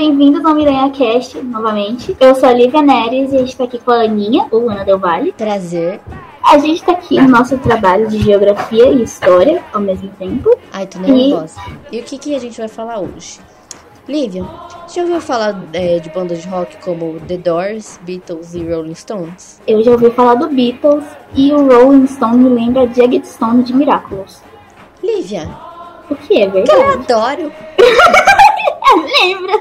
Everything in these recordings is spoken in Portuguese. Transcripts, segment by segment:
bem-vindos ao Miranha Cast novamente. Eu sou a Lívia Neres e a gente tá aqui com a Aninha, ou Ana Del Valle. Prazer. A gente tá aqui no nosso trabalho de geografia e história ao mesmo tempo. Ai, tô nervosa. E, e o que, que a gente vai falar hoje? Lívia, você já ouviu falar é, de bandas de rock como The Doors, Beatles e Rolling Stones? Eu já ouvi falar do Beatles e o Rolling Stone me lembra Jagged Stone de Miraculous. Lívia, O que é que eu adoro. Lembra?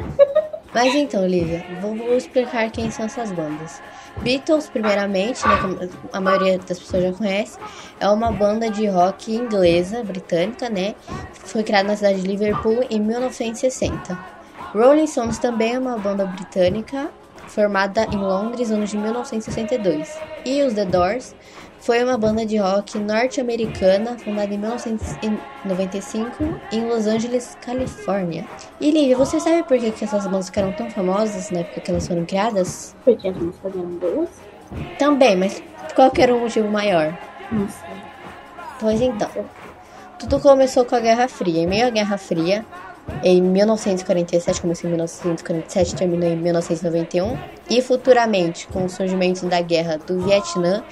Mas então, Lívia, vou, vou explicar quem são essas bandas. Beatles, primeiramente, né, a maioria das pessoas já conhece, é uma banda de rock inglesa, britânica, né? Foi criada na cidade de Liverpool em 1960. Rolling Stones também é uma banda britânica formada em Londres no ano de 1962. E os The Doors foi uma banda de rock norte-americana fundada em 1995 em Los Angeles, Califórnia. E Lívia, você sabe por que, que essas bandas ficaram tão famosas na época que elas foram criadas? Porque as músicas eram boas? Também, mas qual que era o motivo maior? Não sei. Pois então, tudo começou com a Guerra Fria. Em meio à Guerra Fria, em 1947, começou em 1947, terminou em 1991, e futuramente, com o surgimento da Guerra do Vietnã,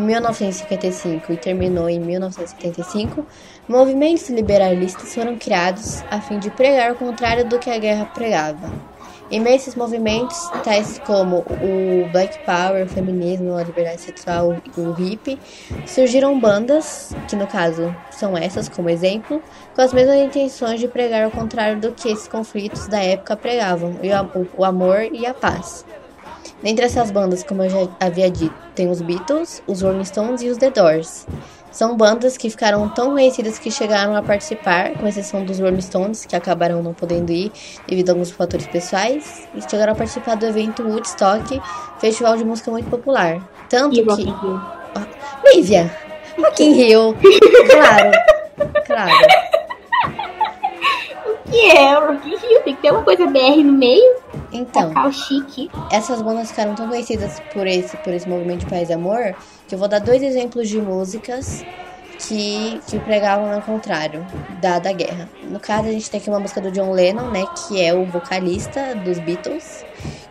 1955 e terminou em 1975, movimentos liberalistas foram criados a fim de pregar o contrário do que a guerra pregava. Esses movimentos, tais como o Black Power, o feminismo, a liberdade sexual o hippie, surgiram bandas, que no caso são essas como exemplo, com as mesmas intenções de pregar o contrário do que esses conflitos da época pregavam, o am- o amor e a paz. Dentre essas bandas, como eu já havia dito, tem os Beatles, os Rolling Stones e os The Doors. São bandas que ficaram tão conhecidas que chegaram a participar, com exceção dos Rolling Stones, que acabaram não podendo ir devido a alguns fatores pessoais, e chegaram a participar do evento Woodstock, festival de música muito popular. Tanto E que. Rio? Lívia! Rock in Rio! Claro! Claro! O que é o Rock in Rio? Tem que ter uma coisa BR no meio. Então. Cacau chique. essas bandas ficaram tão conhecidas por esse, por esse movimento de paz e amor que eu vou dar dois exemplos de músicas que, que pregavam ao contrário da, da guerra. No caso, a gente tem aqui uma música do John Lennon, né, que é o vocalista dos Beatles,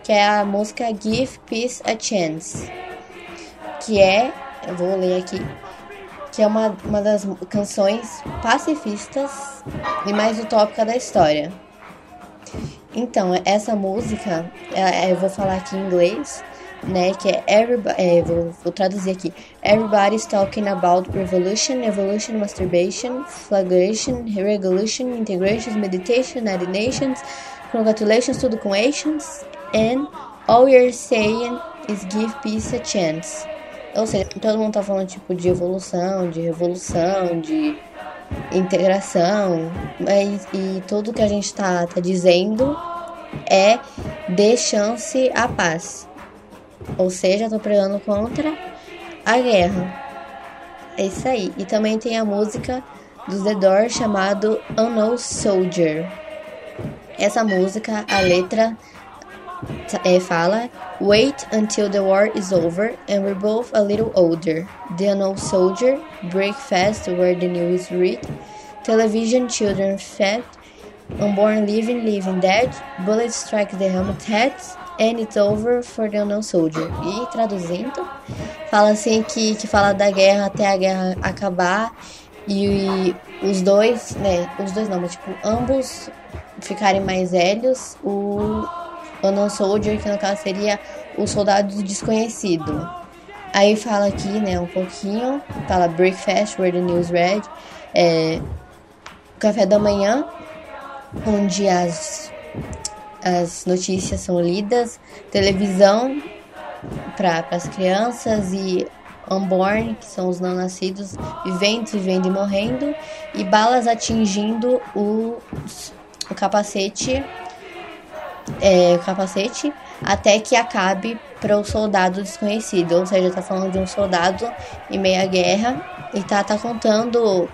que é a música Give Peace a Chance, que é, eu vou ler aqui, que é uma, uma das canções pacifistas e mais utópica da história. Então, essa música, é- é- eu vou falar aqui em inglês, né? Que é everybody, é, vou, vou traduzir aqui. Everybody's talking about revolution, evolution, masturbation, flagellation, regulation, integrations, meditation, United Nations, congratulations, tudo com Asians, and all you're saying is give peace a chance. Ou seja, todo mundo tá falando tipo de evolução, de revolução, de integração, mas e tudo que a gente tá, tá dizendo é dê chance à paz. Ou seja, tô pregando contra a guerra. É isso aí. E também tem a música dos The chamado Unknown Soldier. Essa música, a letra é, fala Wait until the war is over and we're both a little older. The unknown soldier, break fast where the news read. Television children fed. Unborn living, living dead. Bullet strike the helmet heads. And it's over for the unknown soldier. E traduzindo, fala assim que, que fala da guerra até a guerra acabar. E, os dois, né? Os dois não, mas tipo, ambos ficarem mais velhos. O Unknown Soldier, que no caso seria o soldado desconhecido. Aí fala aqui, né, um pouquinho, fala breakfast, where the news read, é, café da manhã, onde as, as notícias são lidas, televisão para as crianças e unborn, que são os não nascidos, vivendo, vivendo e morrendo, e balas atingindo o, o capacete é, capacete até que acabe para o soldado desconhecido. Ou seja, tá falando de um soldado em meia guerra e tá, tá contando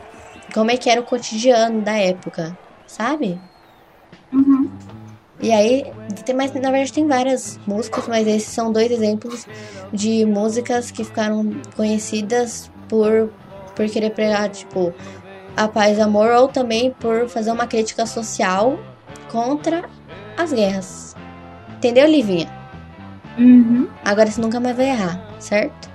como é que era o cotidiano da época, sabe? Uhum. E aí, tem mais, na verdade tem várias músicas, mas esses são dois exemplos de músicas que ficaram conhecidas por, por querer pregar, tipo, a paz e amor, ou também por fazer uma crítica social contra as guerras. Entendeu, Livinha? Uhum. Agora você nunca mais vai errar, certo?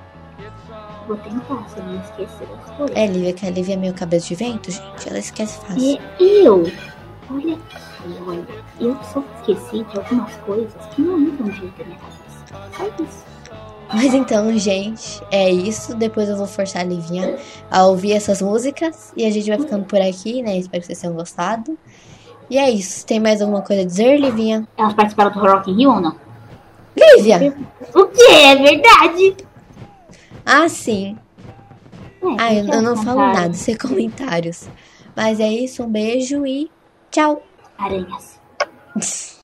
Vou tentar, se eu não esquecer das coisas. É, Lívia, que a Lívia é meio cabeça de vento, gente. Ela esquece fácil. E eu, olha aqui, olha, eu só esqueci de algumas coisas que não entram direito na minha cabeça. Só isso. Mas então, gente, é isso. Depois eu vou forçar a Livinha a ouvir essas músicas. E a gente vai ficando por aqui, né? Espero que vocês tenham gostado. E é isso. Tem mais alguma coisa a dizer, Livinha? Elas participaram do Rock in Rio ou não? Lívia! O que? É verdade? Ah, sim. É, Ah, eu, eu não falo nada, sem comentários. Mas é isso, um beijo e tchau! Aranhas.